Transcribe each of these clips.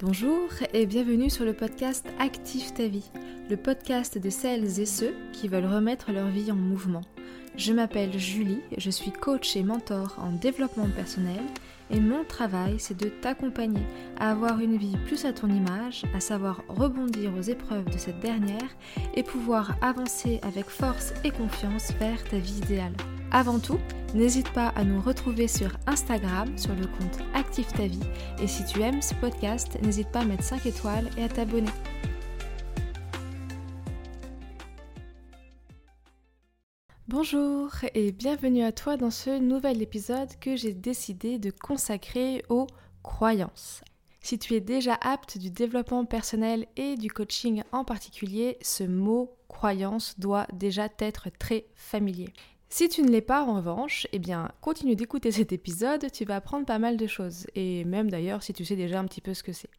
Bonjour et bienvenue sur le podcast Active ta vie, le podcast de celles et ceux qui veulent remettre leur vie en mouvement. Je m'appelle Julie, je suis coach et mentor en développement personnel et mon travail c'est de t'accompagner à avoir une vie plus à ton image, à savoir rebondir aux épreuves de cette dernière et pouvoir avancer avec force et confiance vers ta vie idéale. Avant tout, n'hésite pas à nous retrouver sur Instagram sur le compte Active ta vie et si tu aimes ce podcast, n'hésite pas à mettre 5 étoiles et à t'abonner. Bonjour et bienvenue à toi dans ce nouvel épisode que j'ai décidé de consacrer aux croyances. Si tu es déjà apte du développement personnel et du coaching en particulier, ce mot croyance doit déjà t'être très familier. Si tu ne l'es pas en revanche, eh bien continue d'écouter cet épisode, tu vas apprendre pas mal de choses, et même d'ailleurs si tu sais déjà un petit peu ce que c'est.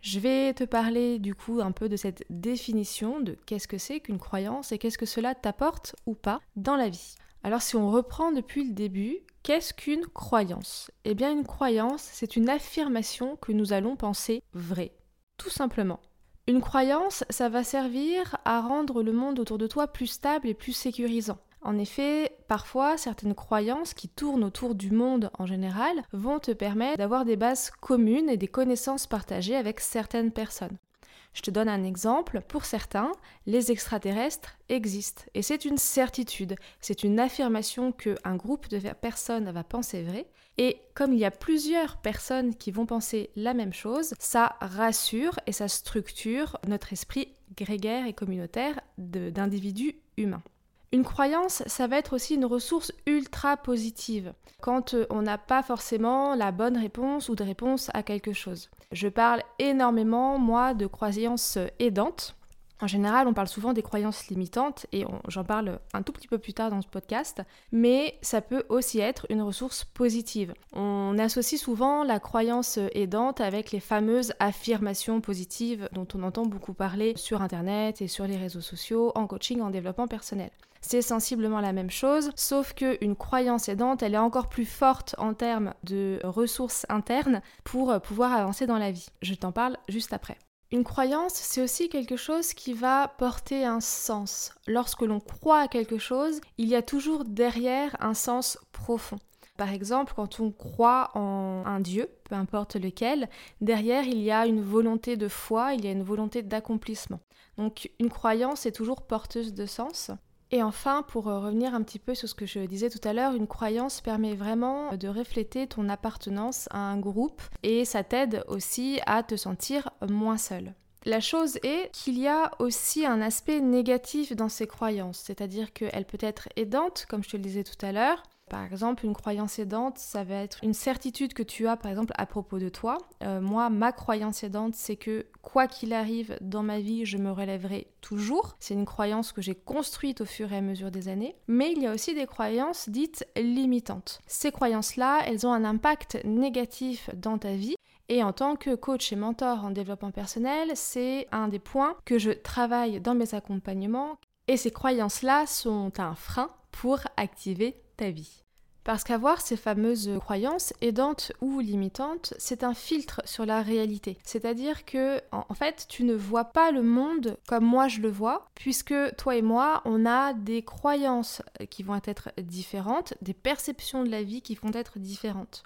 Je vais te parler du coup un peu de cette définition de qu'est-ce que c'est qu'une croyance et qu'est-ce que cela t'apporte ou pas dans la vie. Alors si on reprend depuis le début, qu'est-ce qu'une croyance? Eh bien une croyance, c'est une affirmation que nous allons penser vraie, tout simplement. Une croyance, ça va servir à rendre le monde autour de toi plus stable et plus sécurisant. En effet, parfois, certaines croyances qui tournent autour du monde en général vont te permettre d'avoir des bases communes et des connaissances partagées avec certaines personnes. Je te donne un exemple. Pour certains, les extraterrestres existent. Et c'est une certitude. C'est une affirmation qu'un groupe de personnes va penser vrai. Et comme il y a plusieurs personnes qui vont penser la même chose, ça rassure et ça structure notre esprit grégaire et communautaire d'individus humains. Une croyance, ça va être aussi une ressource ultra positive quand euh, on n'a pas forcément la bonne réponse ou de réponse à quelque chose. Je parle énormément, moi, de croyances aidantes. En général, on parle souvent des croyances limitantes et j'en parle un tout petit peu plus tard dans ce podcast, mais ça peut aussi être une ressource positive. On associe souvent la croyance aidante avec les fameuses affirmations positives dont on entend beaucoup parler sur Internet et sur les réseaux sociaux, en coaching, en développement personnel. C'est sensiblement la même chose, sauf qu'une croyance aidante, elle est encore plus forte en termes de ressources internes pour pouvoir avancer dans la vie. Je t'en parle juste après. Une croyance, c'est aussi quelque chose qui va porter un sens. Lorsque l'on croit à quelque chose, il y a toujours derrière un sens profond. Par exemple, quand on croit en un Dieu, peu importe lequel, derrière il y a une volonté de foi, il y a une volonté d'accomplissement. Donc une croyance est toujours porteuse de sens. Et enfin, pour euh, revenir un petit peu sur ce que je disais tout à l'heure, une croyance permet vraiment de refléter ton appartenance à un groupe et ça t'aide aussi à te sentir moins seul. La chose est qu'il y a aussi un aspect négatif dans ces croyances, c'est-à-dire qu'elle peut être aidante, comme je te le disais tout à l'heure, par exemple, une croyance aidante, ça va être une certitude que tu as, par exemple, à propos de toi. Euh, moi, ma croyance aidante, c'est que quoi qu'il arrive dans ma vie, je me relèverai toujours. C'est une croyance que j'ai construite au fur et à mesure des années. Mais il y a aussi des croyances dites limitantes. Ces croyances-là, elles ont un impact négatif dans ta vie. Et en tant que coach et mentor en développement personnel, c'est un des points que je travaille dans mes accompagnements. Et ces croyances-là sont un frein pour activer ta vie. Parce qu'avoir ces fameuses croyances aidantes ou limitantes, c'est un filtre sur la réalité. C'est-à-dire que, en fait, tu ne vois pas le monde comme moi je le vois, puisque toi et moi, on a des croyances qui vont être différentes, des perceptions de la vie qui vont être différentes.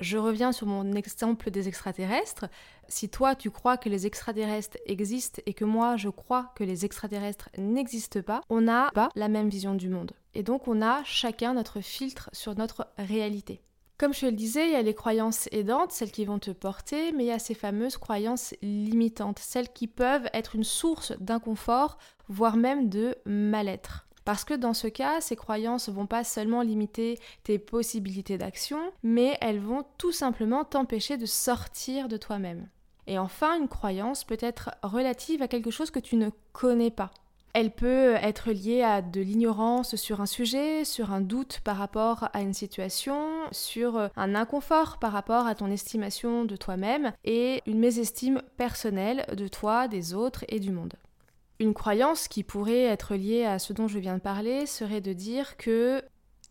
Je reviens sur mon exemple des extraterrestres. Si toi tu crois que les extraterrestres existent et que moi je crois que les extraterrestres n'existent pas, on n'a pas la même vision du monde. Et donc on a chacun notre filtre sur notre réalité. Comme je le disais, il y a les croyances aidantes, celles qui vont te porter, mais il y a ces fameuses croyances limitantes, celles qui peuvent être une source d'inconfort, voire même de mal-être. Parce que dans ce cas, ces croyances ne vont pas seulement limiter tes possibilités d'action, mais elles vont tout simplement t'empêcher de sortir de toi-même. Et enfin, une croyance peut être relative à quelque chose que tu ne connais pas. Elle peut être liée à de l'ignorance sur un sujet, sur un doute par rapport à une situation, sur un inconfort par rapport à ton estimation de toi-même et une mésestime personnelle de toi, des autres et du monde. Une croyance qui pourrait être liée à ce dont je viens de parler serait de dire que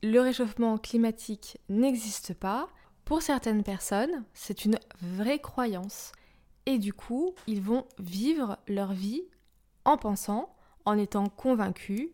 le réchauffement climatique n'existe pas. Pour certaines personnes, c'est une vraie croyance. et du coup, ils vont vivre leur vie en pensant, en étant convaincus,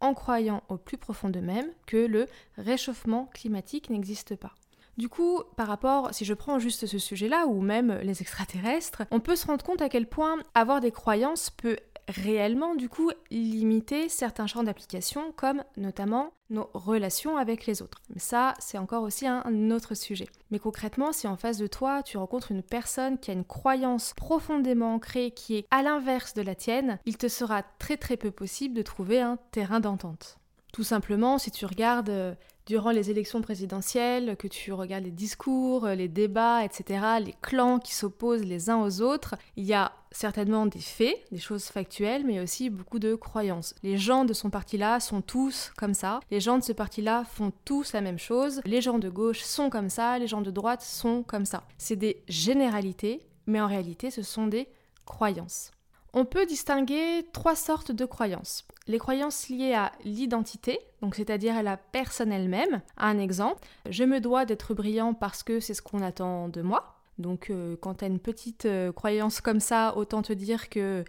en croyant au plus profond d'eux-mêmes que le réchauffement climatique n'existe pas. Du coup, par rapport, si je prends juste ce sujet-là, ou même les extraterrestres, on peut se rendre compte à quel point avoir des croyances peut réellement du coup limiter certains champs d'application comme notamment nos relations avec les autres. Mais ça, c'est encore aussi un autre sujet. Mais concrètement, si en face de toi, tu rencontres une personne qui a une croyance profondément ancrée qui est à l'inverse de la tienne, il te sera très très peu possible de trouver un terrain d'entente. Tout simplement, si tu regardes euh, durant les élections présidentielles, que tu regardes les discours, euh, les débats, etc., les clans qui s'opposent les uns aux autres, il y a certainement des faits, des choses factuelles, mais aussi beaucoup de croyances. Les gens de son parti-là sont tous comme ça, les gens de ce parti-là font tous la même chose, les gens de gauche sont comme ça, les gens de droite sont comme ça. C'est des généralités, mais en réalité ce sont des croyances. On peut distinguer trois sortes de croyances. Les croyances liées à l'identité, donc c'est-à-dire à la personne elle-même. Un exemple, je me dois d'être brillant parce que c'est ce qu'on attend de moi. Donc euh, quand tu as une petite euh, croyance comme ça, autant te dire que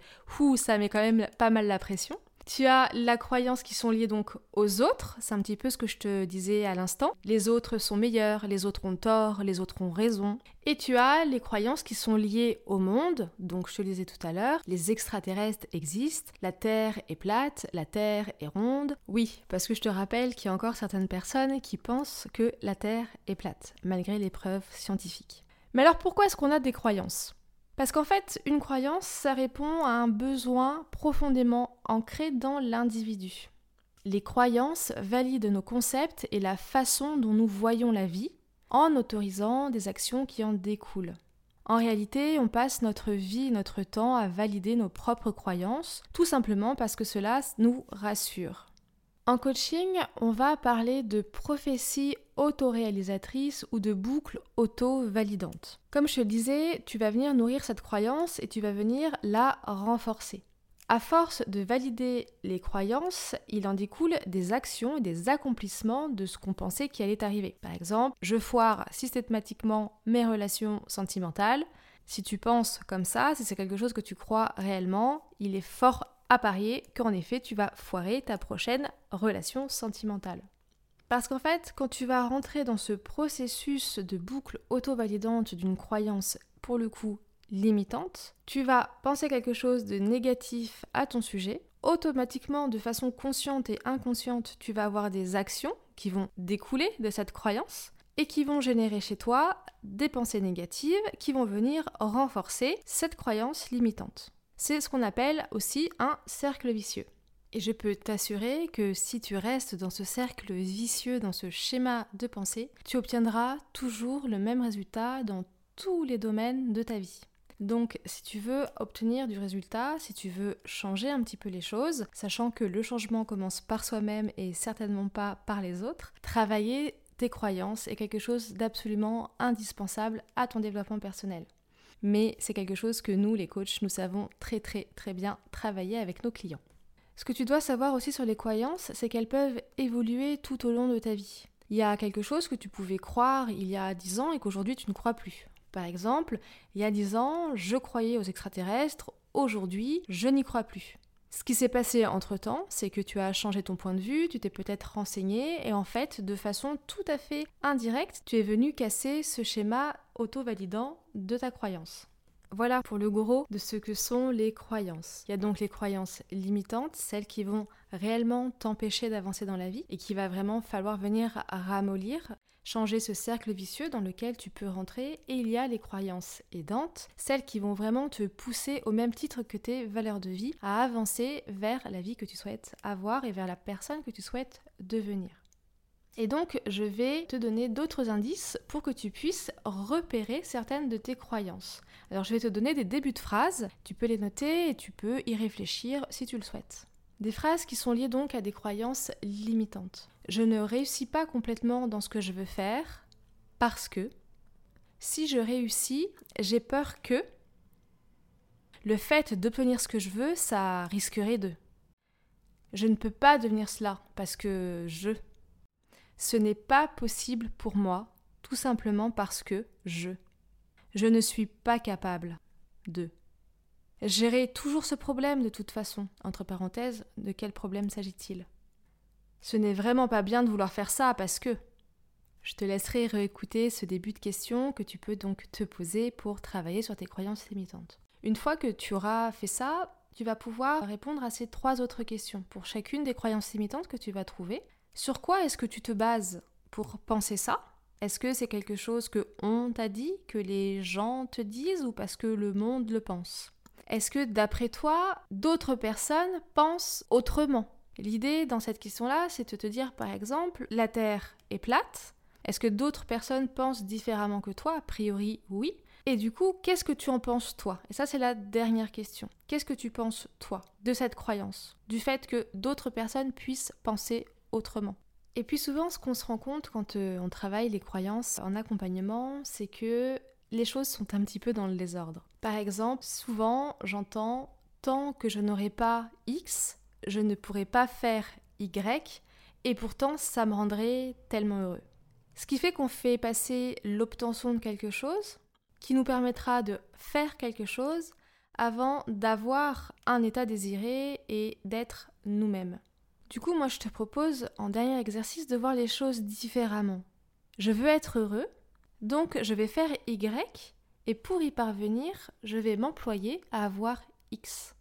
ça met quand même pas mal la pression. Tu as la croyance qui sont liées donc aux autres, c'est un petit peu ce que je te disais à l'instant. Les autres sont meilleurs, les autres ont tort, les autres ont raison. Et tu as les croyances qui sont liées au monde, donc je te le disais tout à l'heure, les extraterrestres existent, la Terre est plate, la Terre est ronde. Oui, parce que je te rappelle qu'il y a encore certaines personnes qui pensent que la Terre est plate, malgré les preuves scientifiques. Mais alors pourquoi est-ce qu'on a des croyances? Parce qu'en fait, une croyance, ça répond à un besoin profondément ancré dans l'individu. Les croyances valident nos concepts et la façon dont nous voyons la vie en autorisant des actions qui en découlent. En réalité, on passe notre vie, notre temps à valider nos propres croyances, tout simplement parce que cela nous rassure. En coaching, on va parler de prophétie autoréalisatrice ou de boucle auto-validante. Comme je te le disais, tu vas venir nourrir cette croyance et tu vas venir la renforcer. À force de valider les croyances, il en découle des actions et des accomplissements de ce qu'on pensait qui allait arriver. Par exemple, je foire systématiquement mes relations sentimentales. Si tu penses comme ça, si c'est quelque chose que tu crois réellement, il est fort à parier qu'en effet tu vas foirer ta prochaine relation sentimentale. Parce qu'en fait, quand tu vas rentrer dans ce processus de boucle auto-validante d'une croyance pour le coup limitante, tu vas penser quelque chose de négatif à ton sujet, automatiquement de façon consciente et inconsciente, tu vas avoir des actions qui vont découler de cette croyance et qui vont générer chez toi des pensées négatives qui vont venir renforcer cette croyance limitante. C'est ce qu'on appelle aussi un cercle vicieux. Et je peux t'assurer que si tu restes dans ce cercle vicieux, dans ce schéma de pensée, tu obtiendras toujours le même résultat dans tous les domaines de ta vie. Donc si tu veux obtenir du résultat, si tu veux changer un petit peu les choses, sachant que le changement commence par soi-même et certainement pas par les autres, travailler tes croyances est quelque chose d'absolument indispensable à ton développement personnel mais c'est quelque chose que nous, les coachs, nous savons très très très bien travailler avec nos clients. Ce que tu dois savoir aussi sur les croyances, c'est qu'elles peuvent évoluer tout au long de ta vie. Il y a quelque chose que tu pouvais croire il y a 10 ans et qu'aujourd'hui tu ne crois plus. Par exemple, il y a 10 ans, je croyais aux extraterrestres, aujourd'hui, je n'y crois plus. Ce qui s'est passé entre-temps, c'est que tu as changé ton point de vue, tu t'es peut-être renseigné, et en fait, de façon tout à fait indirecte, tu es venu casser ce schéma auto-validant de ta croyance. Voilà pour le gros de ce que sont les croyances. Il y a donc les croyances limitantes, celles qui vont réellement t'empêcher d'avancer dans la vie et qui va vraiment falloir venir ramollir, changer ce cercle vicieux dans lequel tu peux rentrer. Et il y a les croyances aidantes, celles qui vont vraiment te pousser au même titre que tes valeurs de vie à avancer vers la vie que tu souhaites avoir et vers la personne que tu souhaites devenir. Et donc, je vais te donner d'autres indices pour que tu puisses repérer certaines de tes croyances. Alors, je vais te donner des débuts de phrases, tu peux les noter et tu peux y réfléchir si tu le souhaites. Des phrases qui sont liées donc à des croyances limitantes. Je ne réussis pas complètement dans ce que je veux faire parce que si je réussis, j'ai peur que le fait d'obtenir ce que je veux, ça risquerait de. Je ne peux pas devenir cela parce que je ce n'est pas possible pour moi, tout simplement parce que je. Je ne suis pas capable 2. Gérer toujours ce problème de toute façon. Entre parenthèses, de quel problème s'agit-il? Ce n'est vraiment pas bien de vouloir faire ça parce que. Je te laisserai réécouter ce début de question que tu peux donc te poser pour travailler sur tes croyances limitantes. Une fois que tu auras fait ça, tu vas pouvoir répondre à ces trois autres questions pour chacune des croyances limitantes que tu vas trouver. Sur quoi est-ce que tu te bases pour penser ça? Est-ce que c'est quelque chose que on t'a dit, que les gens te disent ou parce que le monde le pense? Est-ce que d'après toi, d'autres personnes pensent autrement? L'idée dans cette question-là, c'est de te dire par exemple, la Terre est plate. Est-ce que d'autres personnes pensent différemment que toi? A priori, oui. Et du coup, qu'est-ce que tu en penses toi? Et ça, c'est la dernière question. Qu'est-ce que tu penses toi de cette croyance? Du fait que d'autres personnes puissent penser autrement et puis souvent, ce qu'on se rend compte quand euh, on travaille les croyances en accompagnement, c'est que les choses sont un petit peu dans le désordre. Par exemple, souvent j'entends tant que je n'aurai pas X, je ne pourrai pas faire Y, et pourtant ça me rendrait tellement heureux. Ce qui fait qu'on fait passer l'obtention de quelque chose, qui nous permettra de faire quelque chose avant d'avoir un état désiré et d'être nous-mêmes. Du coup, moi je te propose en dernier exercice de voir les choses différemment. Je veux être heureux, donc je vais faire Y et pour y parvenir, je vais m'employer à avoir X.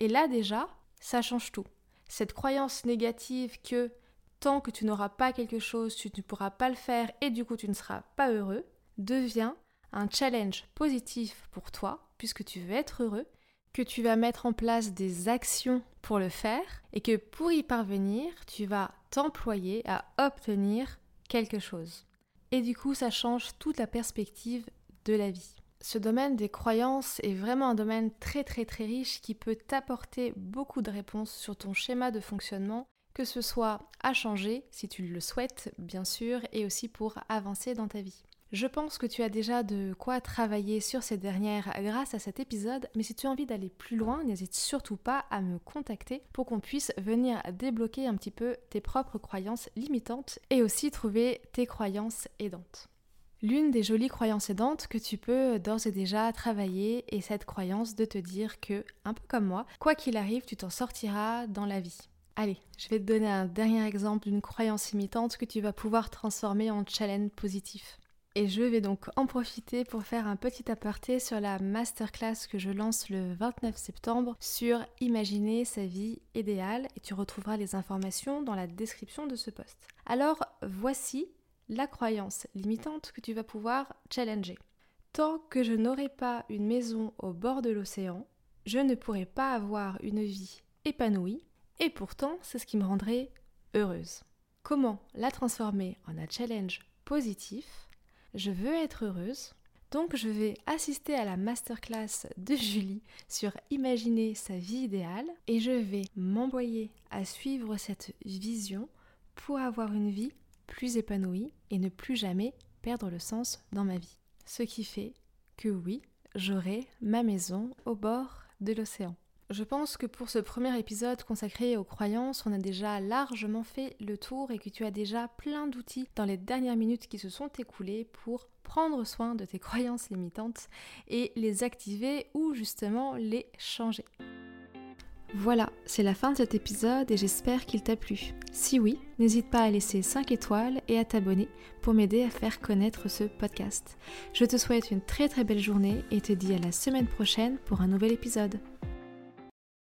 Et là déjà, ça change tout. Cette croyance négative que tant que tu n'auras pas quelque chose, tu ne pourras pas le faire et du coup tu ne seras pas heureux, devient un challenge positif pour toi, puisque tu veux être heureux, que tu vas mettre en place des actions pour le faire et que pour y parvenir, tu vas t'employer à obtenir quelque chose. Et du coup, ça change toute la perspective de la vie. Ce domaine des croyances est vraiment un domaine très très très riche qui peut t'apporter beaucoup de réponses sur ton schéma de fonctionnement, que ce soit à changer si tu le souhaites bien sûr, et aussi pour avancer dans ta vie. Je pense que tu as déjà de quoi travailler sur ces dernières grâce à cet épisode, mais si tu as envie d'aller plus loin, n'hésite surtout pas à me contacter pour qu'on puisse venir débloquer un petit peu tes propres croyances limitantes et aussi trouver tes croyances aidantes. L'une des jolies croyances aidantes que tu peux d'ores et déjà travailler est cette croyance de te dire que, un peu comme moi, quoi qu'il arrive, tu t'en sortiras dans la vie. Allez, je vais te donner un dernier exemple d'une croyance limitante que tu vas pouvoir transformer en challenge positif. Et je vais donc en profiter pour faire un petit aparté sur la masterclass que je lance le 29 septembre sur Imaginer sa vie idéale et tu retrouveras les informations dans la description de ce post. Alors voici la croyance limitante que tu vas pouvoir challenger. Tant que je n'aurai pas une maison au bord de l'océan, je ne pourrai pas avoir une vie épanouie et pourtant c'est ce qui me rendrait heureuse. Comment la transformer en un challenge positif? Je veux être heureuse. Donc je vais assister à la masterclass de Julie sur imaginer sa vie idéale et je vais m'envoyer à suivre cette vision pour avoir une vie plus épanouie et ne plus jamais perdre le sens dans ma vie. Ce qui fait que oui, j'aurai ma maison au bord de l'océan. Je pense que pour ce premier épisode consacré aux croyances, on a déjà largement fait le tour et que tu as déjà plein d'outils dans les dernières minutes qui se sont écoulées pour prendre soin de tes croyances limitantes et les activer ou justement les changer. Voilà, c'est la fin de cet épisode et j'espère qu'il t'a plu. Si oui, n'hésite pas à laisser 5 étoiles et à t'abonner pour m'aider à faire connaître ce podcast. Je te souhaite une très très belle journée et te dis à la semaine prochaine pour un nouvel épisode.